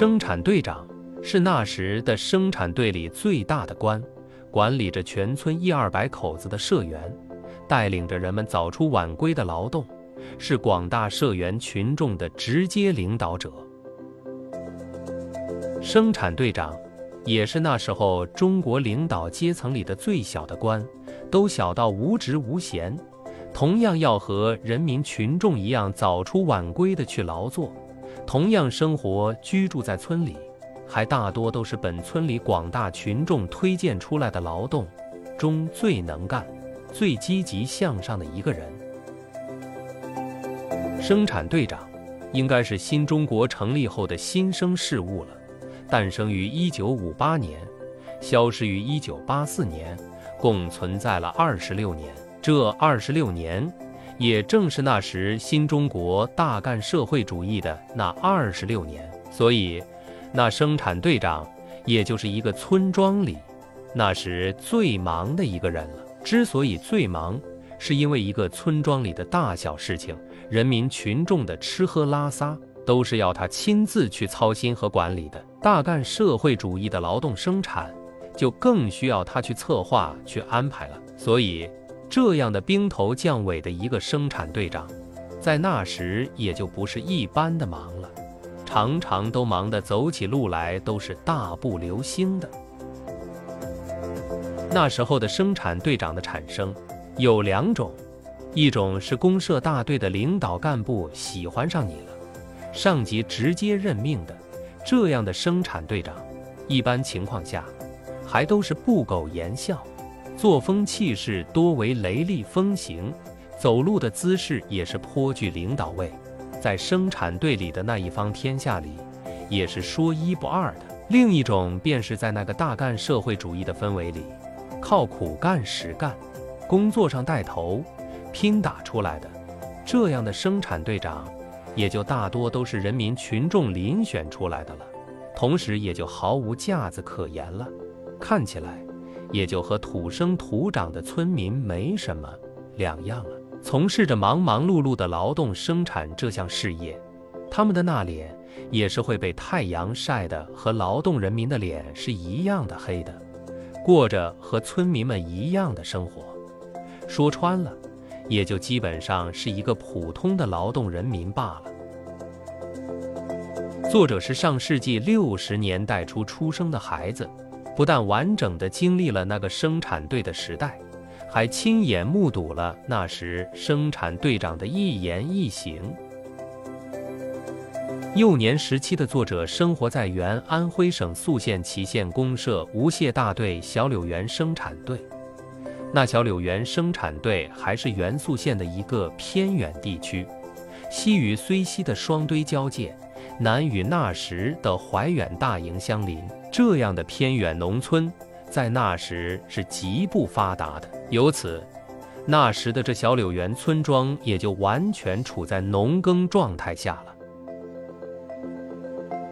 生产队长是那时的生产队里最大的官，管理着全村一二百口子的社员，带领着人们早出晚归的劳动，是广大社员群众的直接领导者。生产队长也是那时候中国领导阶层里的最小的官，都小到无职无闲，同样要和人民群众一样早出晚归的去劳作。同样生活居住在村里，还大多都是本村里广大群众推荐出来的劳动中最能干、最积极向上的一个人。生产队长应该是新中国成立后的新生事物了，诞生于1958年，消失于1984年，共存在了二十六年。这二十六年。也正是那时新中国大干社会主义的那二十六年，所以，那生产队长也就是一个村庄里那时最忙的一个人了。之所以最忙，是因为一个村庄里的大小事情，人民群众的吃喝拉撒，都是要他亲自去操心和管理的。大干社会主义的劳动生产，就更需要他去策划、去安排了。所以。这样的兵头将尾的一个生产队长，在那时也就不是一般的忙了，常常都忙得走起路来都是大步流星的。那时候的生产队长的产生有两种，一种是公社大队的领导干部喜欢上你了，上级直接任命的，这样的生产队长，一般情况下还都是不苟言笑。作风气势多为雷厉风行，走路的姿势也是颇具领导味，在生产队里的那一方天下里，也是说一不二的。另一种便是在那个大干社会主义的氛围里，靠苦干实干，工作上带头，拼打出来的，这样的生产队长，也就大多都是人民群众遴选出来的了，同时也就毫无架子可言了，看起来。也就和土生土长的村民没什么两样了。从事着忙忙碌碌的劳动生产这项事业，他们的那脸也是会被太阳晒得和劳动人民的脸是一样的黑的，过着和村民们一样的生活。说穿了，也就基本上是一个普通的劳动人民罢了。作者是上世纪六十年代初出生的孩子。不但完整的经历了那个生产队的时代，还亲眼目睹了那时生产队长的一言一行。幼年时期的作者生活在原安徽省宿县祁县公社无谢大队小柳园生产队。那小柳园生产队还是原宿县的一个偏远地区，西与睢溪的双堆交界。南与那时的怀远大营相邻，这样的偏远农村，在那时是极不发达的。由此，那时的这小柳园村庄也就完全处在农耕状态下了。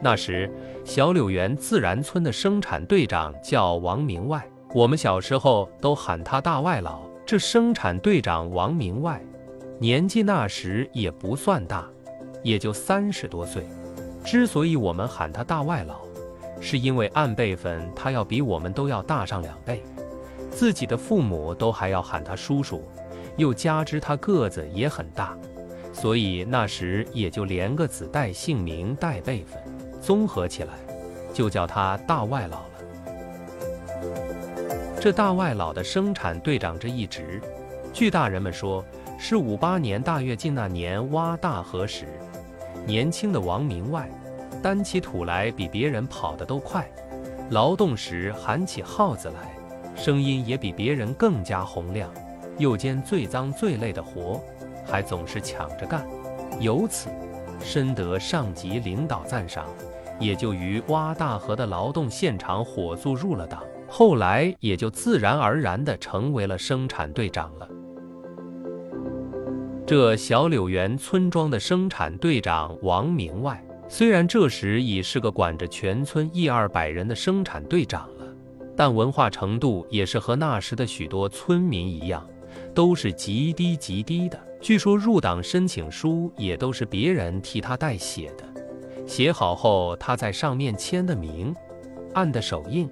那时，小柳园自然村的生产队长叫王明外，我们小时候都喊他大外老。这生产队长王明外，年纪那时也不算大，也就三十多岁。之所以我们喊他大外老，是因为按辈分他要比我们都要大上两辈，自己的父母都还要喊他叔叔，又加之他个子也很大，所以那时也就连个子带姓名带辈分，综合起来，就叫他大外老了。这大外老的生产队长这一职，据大人们说，是五八年大跃进那年挖大河时。年轻的王明外，担起土来比别人跑得都快，劳动时喊起号子来，声音也比别人更加洪亮，又兼最脏最累的活，还总是抢着干，由此深得上级领导赞赏，也就于挖大河的劳动现场火速入了党，后来也就自然而然地成为了生产队长了。这小柳园村庄的生产队长王明外，虽然这时已是个管着全村一二百人的生产队长了，但文化程度也是和那时的许多村民一样，都是极低极低的。据说入党申请书也都是别人替他代写的，写好后，他在上面签的名，按的手印。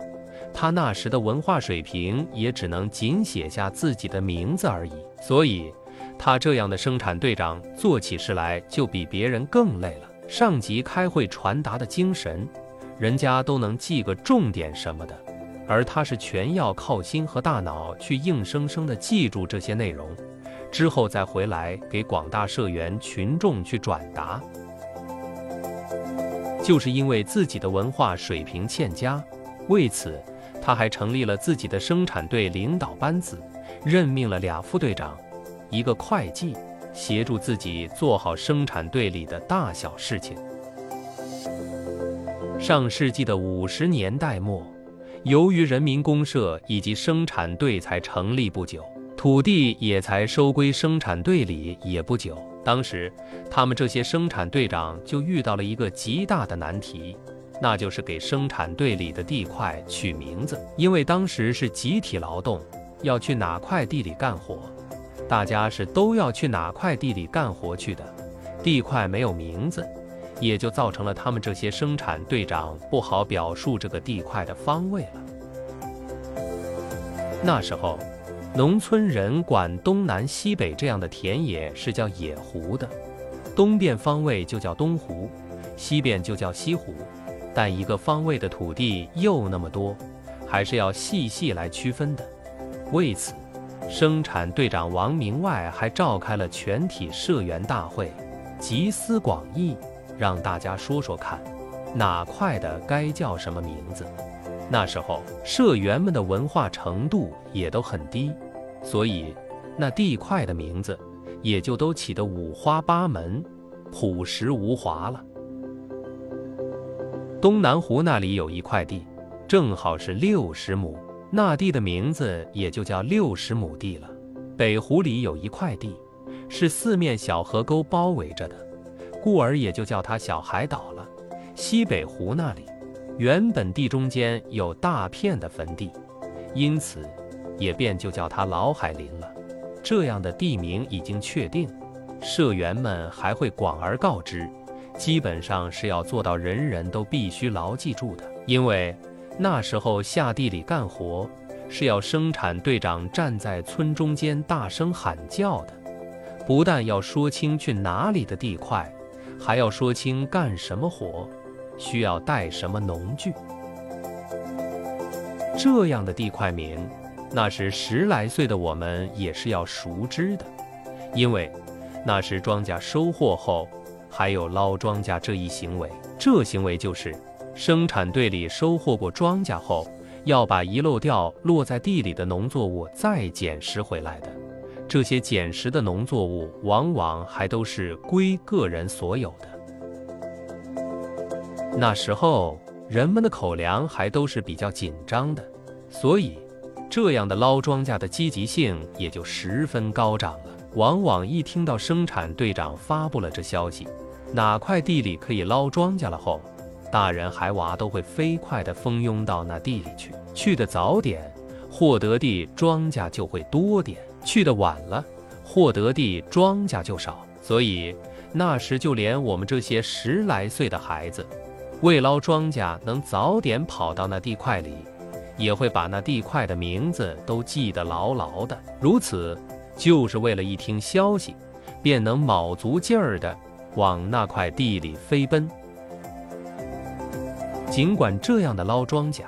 他那时的文化水平也只能仅写下自己的名字而已。所以，他这样的生产队长做起事来就比别人更累了。上级开会传达的精神，人家都能记个重点什么的，而他是全要靠心和大脑去硬生生的记住这些内容，之后再回来给广大社员群众去转达。就是因为自己的文化水平欠佳，为此，他还成立了自己的生产队领导班子，任命了俩副队长，一个会计，协助自己做好生产队里的大小事情。上世纪的五十年代末，由于人民公社以及生产队才成立不久，土地也才收归生产队里也不久。当时，他们这些生产队长就遇到了一个极大的难题，那就是给生产队里的地块取名字。因为当时是集体劳动，要去哪块地里干活，大家是都要去哪块地里干活去的。地块没有名字，也就造成了他们这些生产队长不好表述这个地块的方位了。那时候。农村人管东南西北这样的田野是叫野湖的，东边方位就叫东湖，西边就叫西湖。但一个方位的土地又那么多，还是要细细来区分的。为此，生产队长王明外还召开了全体社员大会，集思广益，让大家说说看，哪块的该叫什么名字。那时候社员们的文化程度也都很低。所以，那地块的名字也就都起得五花八门、朴实无华了。东南湖那里有一块地，正好是六十亩，那地的名字也就叫六十亩地了。北湖里有一块地，是四面小河沟包围着的，故而也就叫它小海岛了。西北湖那里，原本地中间有大片的坟地，因此。也便就叫它老海林了。这样的地名已经确定，社员们还会广而告之，基本上是要做到人人都必须牢记住的。因为那时候下地里干活，是要生产队长站在村中间大声喊叫的，不但要说清去哪里的地块，还要说清干什么活，需要带什么农具。这样的地块名。那时十来岁的我们也是要熟知的，因为那时庄稼收获后还有捞庄稼这一行为。这行为就是生产队里收获过庄稼后，要把遗漏掉落在地里的农作物再捡拾回来的。这些捡拾的农作物往往还都是归个人所有的。那时候人们的口粮还都是比较紧张的，所以。这样的捞庄稼的积极性也就十分高涨了。往往一听到生产队长发布了这消息，哪块地里可以捞庄稼了后，大人孩娃都会飞快地蜂拥到那地里去。去的早点，获得地庄稼就会多点；去的晚了，获得地庄稼就少。所以那时就连我们这些十来岁的孩子，为捞庄稼能早点跑到那地块里。也会把那地块的名字都记得牢牢的，如此就是为了一听消息，便能卯足劲儿的往那块地里飞奔。尽管这样的捞庄稼，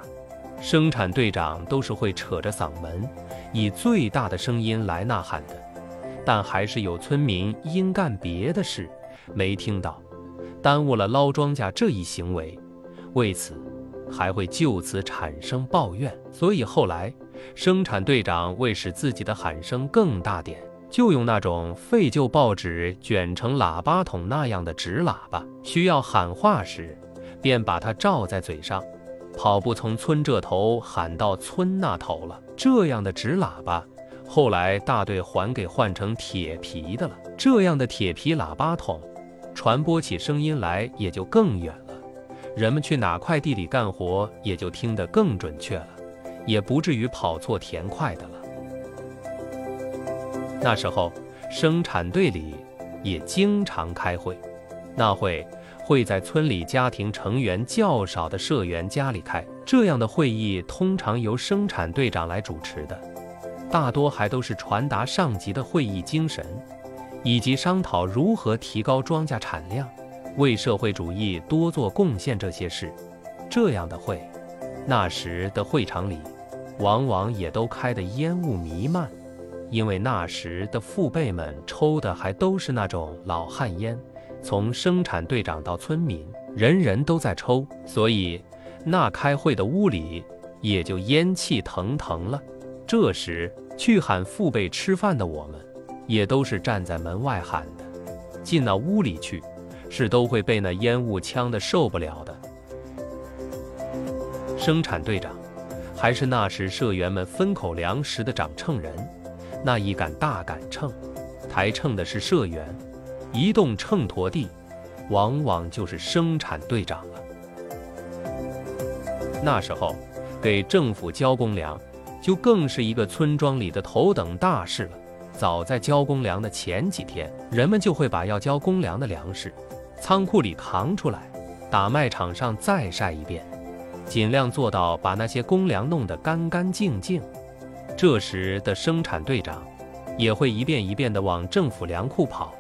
生产队长都是会扯着嗓门，以最大的声音来呐喊的，但还是有村民因干别的事没听到，耽误了捞庄稼这一行为，为此。还会就此产生抱怨，所以后来生产队长为使自己的喊声更大点，就用那种废旧报纸卷成喇叭筒那样的纸喇叭，需要喊话时，便把它罩在嘴上，跑步从村这头喊到村那头了。这样的纸喇叭，后来大队还给换成铁皮的了。这样的铁皮喇叭筒，传播起声音来也就更远了。人们去哪块地里干活，也就听得更准确了，也不至于跑错田块的了。那时候，生产队里也经常开会，那会会在村里家庭成员较少的社员家里开。这样的会议通常由生产队长来主持的，大多还都是传达上级的会议精神，以及商讨如何提高庄稼产量、为社会主义多做贡献这些事。这样的会，那时的会场里，往往也都开得烟雾弥漫。因为那时的父辈们抽的还都是那种老旱烟，从生产队长到村民，人人都在抽，所以那开会的屋里也就烟气腾腾了。这时去喊父辈吃饭的我们，也都是站在门外喊的。进那屋里去，是都会被那烟雾呛得受不了的。生产队长还是那时社员们分口粮食的掌秤人。那一杆大杆秤，抬秤的是社员，移动秤砣地，往往就是生产队长了。那时候，给政府交公粮，就更是一个村庄里的头等大事了。早在交公粮的前几天，人们就会把要交公粮的粮食，仓库里扛出来，打麦场上再晒一遍，尽量做到把那些公粮弄得干干净净。这时的生产队长也会一遍一遍地往政府粮库跑，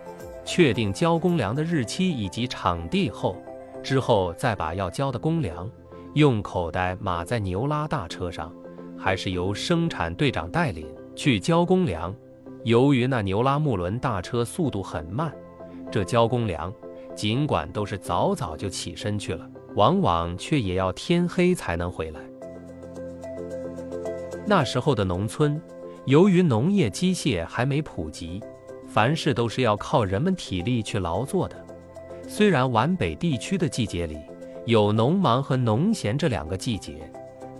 确定交公粮的日期以及场地后，之后再把要交的公粮用口袋码在牛拉大车上，还是由生产队长带领去交公粮。由于那牛拉木轮大车速度很慢，这交公粮尽管都是早早就起身去了，往往却也要天黑才能回来。那时候的农村，由于农业机械还没普及，凡事都是要靠人们体力去劳作的。虽然皖北地区的季节里有农忙和农闲这两个季节，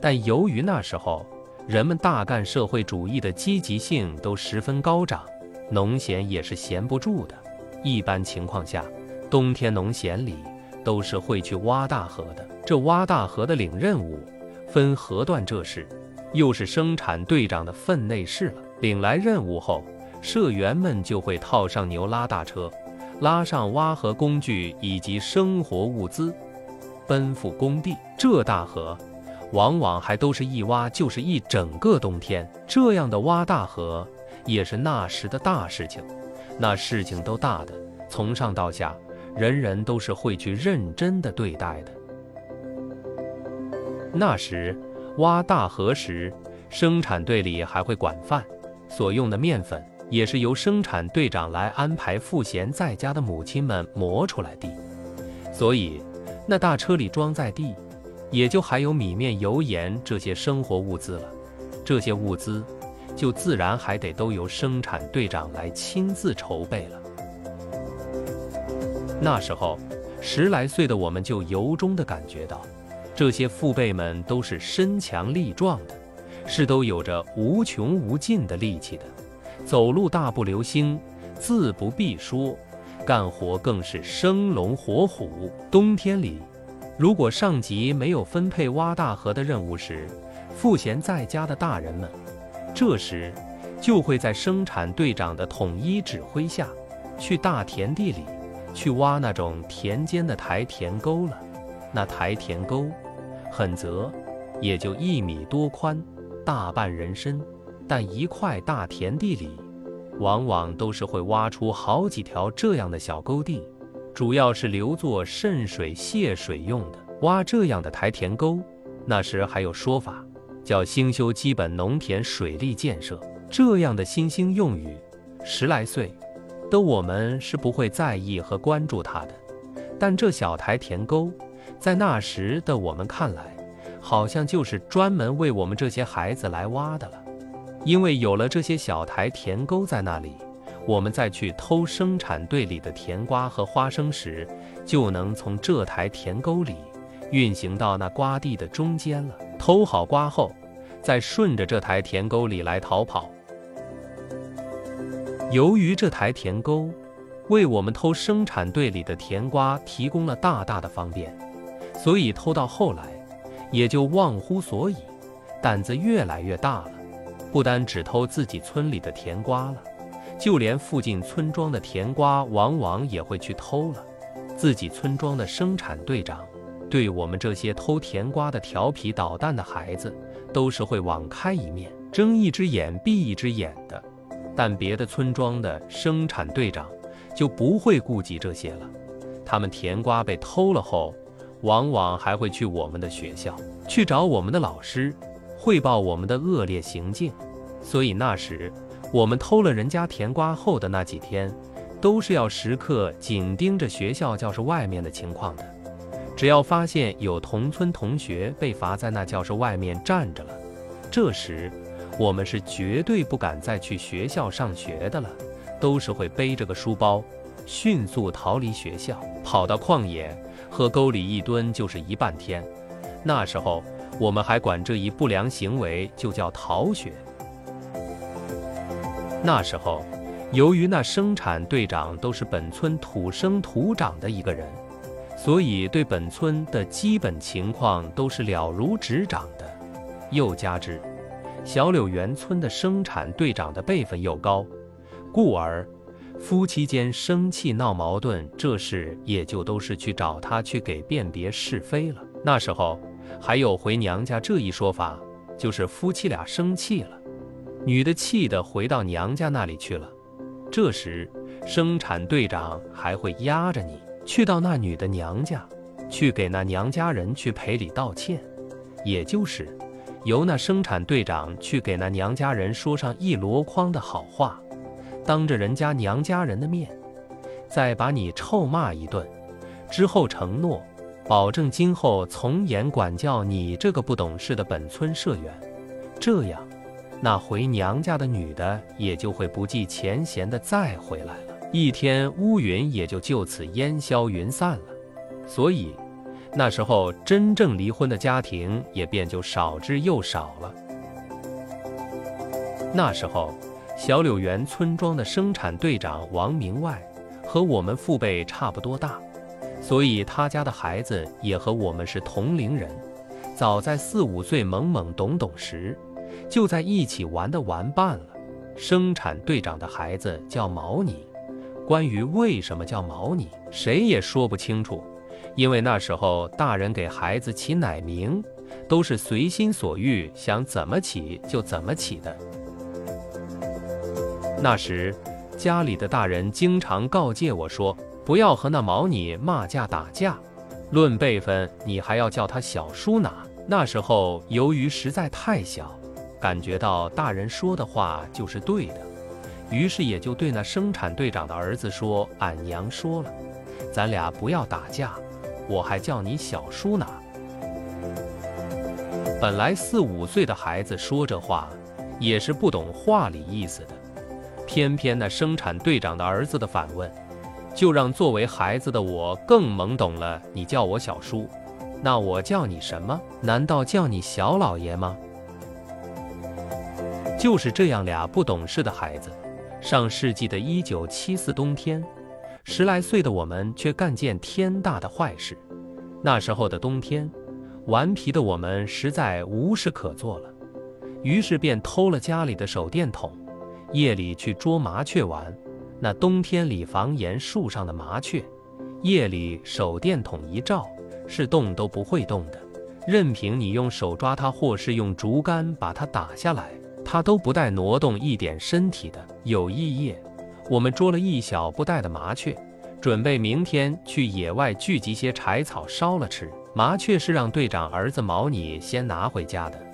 但由于那时候人们大干社会主义的积极性都十分高涨，农闲也是闲不住的。一般情况下，冬天农闲里都是会去挖大河的。这挖大河的领任务，分河段这事。又是生产队长的分内事了。领来任务后，社员们就会套上牛拉大车，拉上挖河工具以及生活物资，奔赴工地。这大河，往往还都是一挖就是一整个冬天。这样的挖大河，也是那时的大事情。那事情都大的，从上到下，人人都是会去认真的对待的。那时。挖大河时，生产队里还会管饭，所用的面粉也是由生产队长来安排赋闲在家的母亲们磨出来的。所以，那大车里装载地，也就还有米面油盐这些生活物资了。这些物资，就自然还得都由生产队长来亲自筹备了。那时候，十来岁的我们就由衷地感觉到。这些父辈们都是身强力壮的，是都有着无穷无尽的力气的，走路大步流星，自不必说，干活更是生龙活虎。冬天里，如果上级没有分配挖大河的任务时，赋闲在家的大人们，这时就会在生产队长的统一指挥下，去大田地里去挖那种田间的台田沟了。那台田沟。很泽，也就一米多宽，大半人身。但一块大田地里，往往都是会挖出好几条这样的小沟地，主要是留作渗水泄水用的。挖这样的台田沟，那时还有说法，叫兴修基本农田水利建设。这样的新兴用语，十来岁的我们是不会在意和关注它的。但这小台田沟。在那时的我们看来，好像就是专门为我们这些孩子来挖的了。因为有了这些小台田沟在那里，我们再去偷生产队里的甜瓜和花生时，就能从这台田沟里运行到那瓜地的中间了。偷好瓜后，再顺着这台田沟里来逃跑。由于这台田沟为我们偷生产队里的甜瓜提供了大大的方便。所以偷到后来，也就忘乎所以，胆子越来越大了。不单只偷自己村里的甜瓜了，就连附近村庄的甜瓜，往往也会去偷了。自己村庄的生产队长，对我们这些偷甜瓜的调皮捣蛋的孩子，都是会网开一面，睁一只眼闭一只眼的。但别的村庄的生产队长就不会顾及这些了。他们甜瓜被偷了后，往往还会去我们的学校去找我们的老师，汇报我们的恶劣行径。所以那时，我们偷了人家甜瓜后的那几天。都是要时刻紧盯着学校教室外面的情况的。只要发现有同村同学被罚在那教室外面站着了，这时我们是绝对不敢再去学校上学的了，都是会背着个书包，迅速逃离学校，跑到旷野和沟里一蹲就是一半天。那时候我们还管这一不良行为就叫逃学。那时候。由于那生产队长都是本村土生土长的一个人，所以对本村的基本情况都是了如指掌的。又加之小柳园村的生产队长的辈分又高，故而夫妻间生气闹矛盾这事也就都是去找他去给辨别是非了。那时候还有回娘家这一说法，就是夫妻俩生气了，女的气的回到娘家那里去了。这时，生产队长还会压着你去到那女的娘家，去给那娘家人去赔礼道歉，也就是由那生产队长去给那娘家人说上一箩筐的好话，当着人家娘家人的面，再把你臭骂一顿，之后承诺保证今后从严管教你这个不懂事的本村社员，这样。那回娘家的女的也就会不计前嫌的再回来了，一天乌云也就就此烟消云散了。所以，那时候真正离婚的家庭也便就少之又少了。那时候，小柳园村庄的生产队长王明外和我们父辈差不多大，所以他家的孩子也和我们是同龄人。早在四五岁懵懵懂懂时。就在一起玩的玩伴了。生产队长的孩子叫毛尼，关于为什么叫毛尼，谁也说不清楚。因为那时候大人给孩子起奶名，都是随心所欲，想怎么起就怎么起的。那时家里的大人经常告诫我说，不要和那毛你骂架打架，论辈分，你还要叫他小叔拿。那时候由于实在太小。感觉到大人说的话就是对的，于是也就对那生产队长的儿子说：“俺娘说了，咱俩不要打架，我还叫你小叔呢。”本来四五岁的孩子说这话也是不懂话里意思的，偏偏那生产队长的儿子的反问，就让作为孩子的我更懵懂了。你叫我小叔，那我叫你什么？难道叫你小老爷吗？就是这样俩不懂事的孩子，上世纪的一九七四冬天，十来岁的我们却干件天大的坏事。那时候的冬天，顽皮的我们实在无事可做了，于是便偷了家里的手电筒，夜里去捉麻雀玩。那冬天里房檐树上的麻雀，夜里手电筒一照，是动都不会动的，任凭你用手抓它，或是用竹竿把它打下来。它都不带挪动一点身体的。有一夜，我们捉了一小不带的麻雀，准备明天去野外聚集些柴草烧了吃。麻雀是让队长儿子毛你先拿回家的。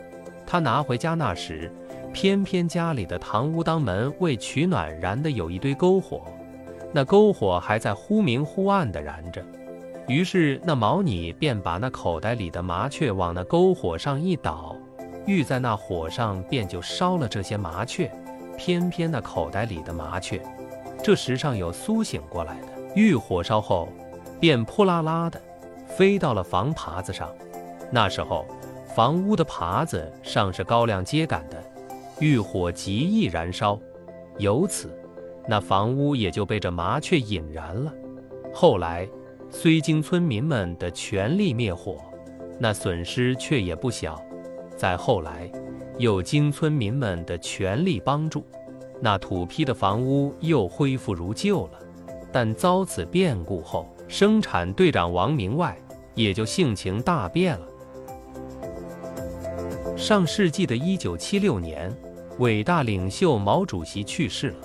他拿回家那时，偏偏家里的堂屋当门为取暖燃的有一堆篝火，那篝火还在忽明忽暗的燃着。于是那毛你便把那口袋里的麻雀往那篝火上一倒。遇在那火上，便就烧了这些麻雀。偏偏那口袋里的麻雀，这时上有苏醒过来的，遇火烧后，便扑啦啦的飞到了房耙子上。那时候房屋的耙子上是高粱秸秆的，遇火极易燃烧，由此那房屋也就被这麻雀引燃了。后来虽经村民们的全力灭火，那损失却也不小。再后来，又经村民们的全力帮助，那土坯的房屋又恢复如旧了。但遭此变故后，生产队长王明外也就性情大变了。上世纪的一九七六年，伟大领袖毛主席去世了。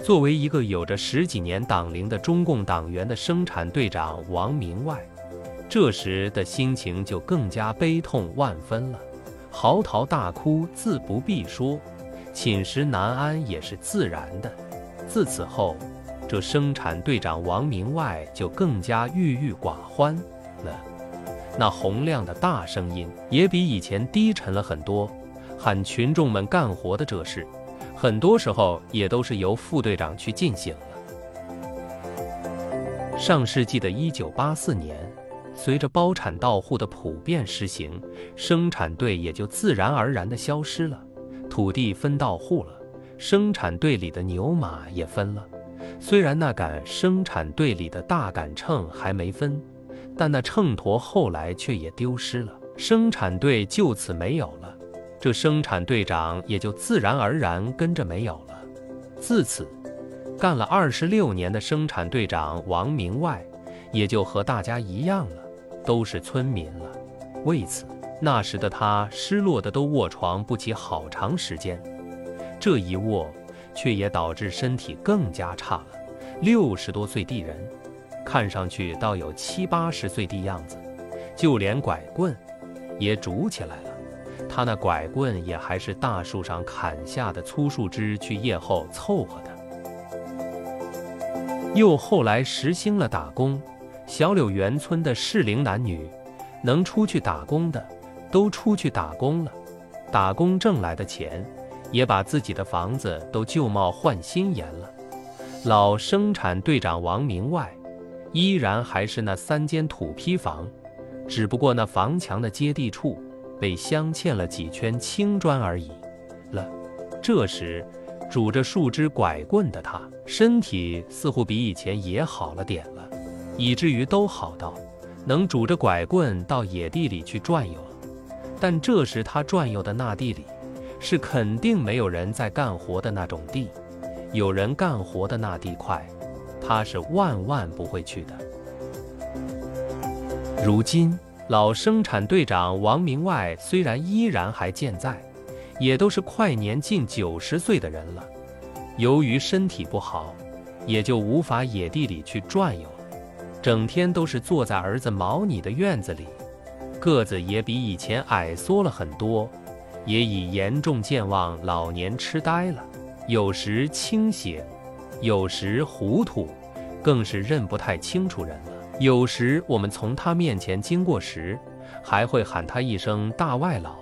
作为一个有着十几年党龄的中共党员的生产队长王明外，这时的心情就更加悲痛万分了，嚎啕大哭自不必说，寝食难安也是自然的。自此后，这生产队长王明外就更加郁郁寡欢了。那洪亮的大声音也比以前低沉了很多，喊群众们干活的这事。很多时候也都是由副队长去进行了。上世纪的一九八四年，随着包产到户的普遍实行，生产队也就自然而然的消失了。土地分到户了，生产队里的牛马也分了。虽然那杆生产队里的大杆秤还没分，但那秤砣后来却也丢失了，生产队就此没有了。这生产队长也就自然而然跟着没有了。自此，干了二十六年的生产队长王明外，也就和大家一样了，都是村民了。为此，那时的他失落的都卧床不起好长时间。这一卧，却也导致身体更加差了。六十多岁的人，看上去倒有七八十岁的样子，就连拐棍也拄起来了。他那拐棍也还是大树上砍下的粗树枝去叶后凑合的。又后来实行了打工，小柳园村的适龄男女，能出去打工的都出去打工了，打工挣来的钱，也把自己的房子都旧貌换新颜了。老生产队长王明外，依然还是那三间土坯房，只不过那房墙的接地处。被镶嵌了几圈青砖而已了。这时，拄着树枝拐棍的他，身体似乎比以前也好了点了，以至于都好到能拄着拐棍到野地里去转悠了。但这时他转悠的那地里，是肯定没有人在干活的那种地。有人干活的那地块，他是万万不会去的。如今。老生产队长王明外虽然依然还健在，也都是快年近九十岁的人了。由于身体不好，也就无法野地里去转悠了，整天都是坐在儿子毛你的院子里，个子也比以前矮缩了很多，也已严重健忘，老年痴呆了。有时倾斜，有时糊涂，更是认不太清楚人了。有时我们从他面前经过时，还会喊他一声“大外老”，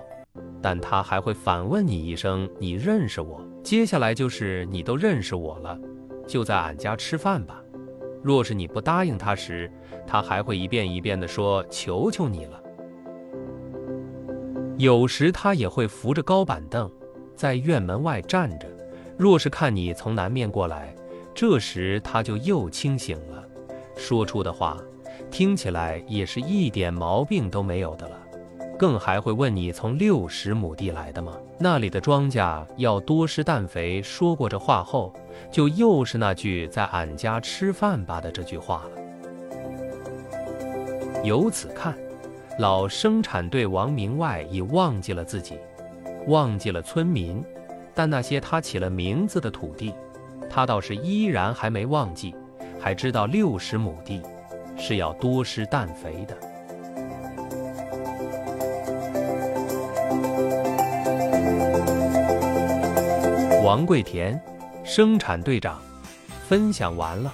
但他还会反问你一声“你认识我”。接下来就是“你都认识我了，就在俺家吃饭吧”。若是你不答应他时，他还会一遍一遍地说“求求你了”。有时他也会扶着高板凳，在院门外站着。若是看你从南面过来，这时他就又清醒了。说出的话，听起来也是一点毛病都没有的了，更还会问你从六十亩地来的吗？那里的庄稼要多施氮肥。说过这话后，就又是那句在俺家吃饭吧的这句话了。由此看，老生产队王明外已忘记了自己，忘记了村民，但那些他起了名字的土地，他倒是依然还没忘记。还知道六十亩地是要多施氮肥的。王桂田，生产队长，分享完了。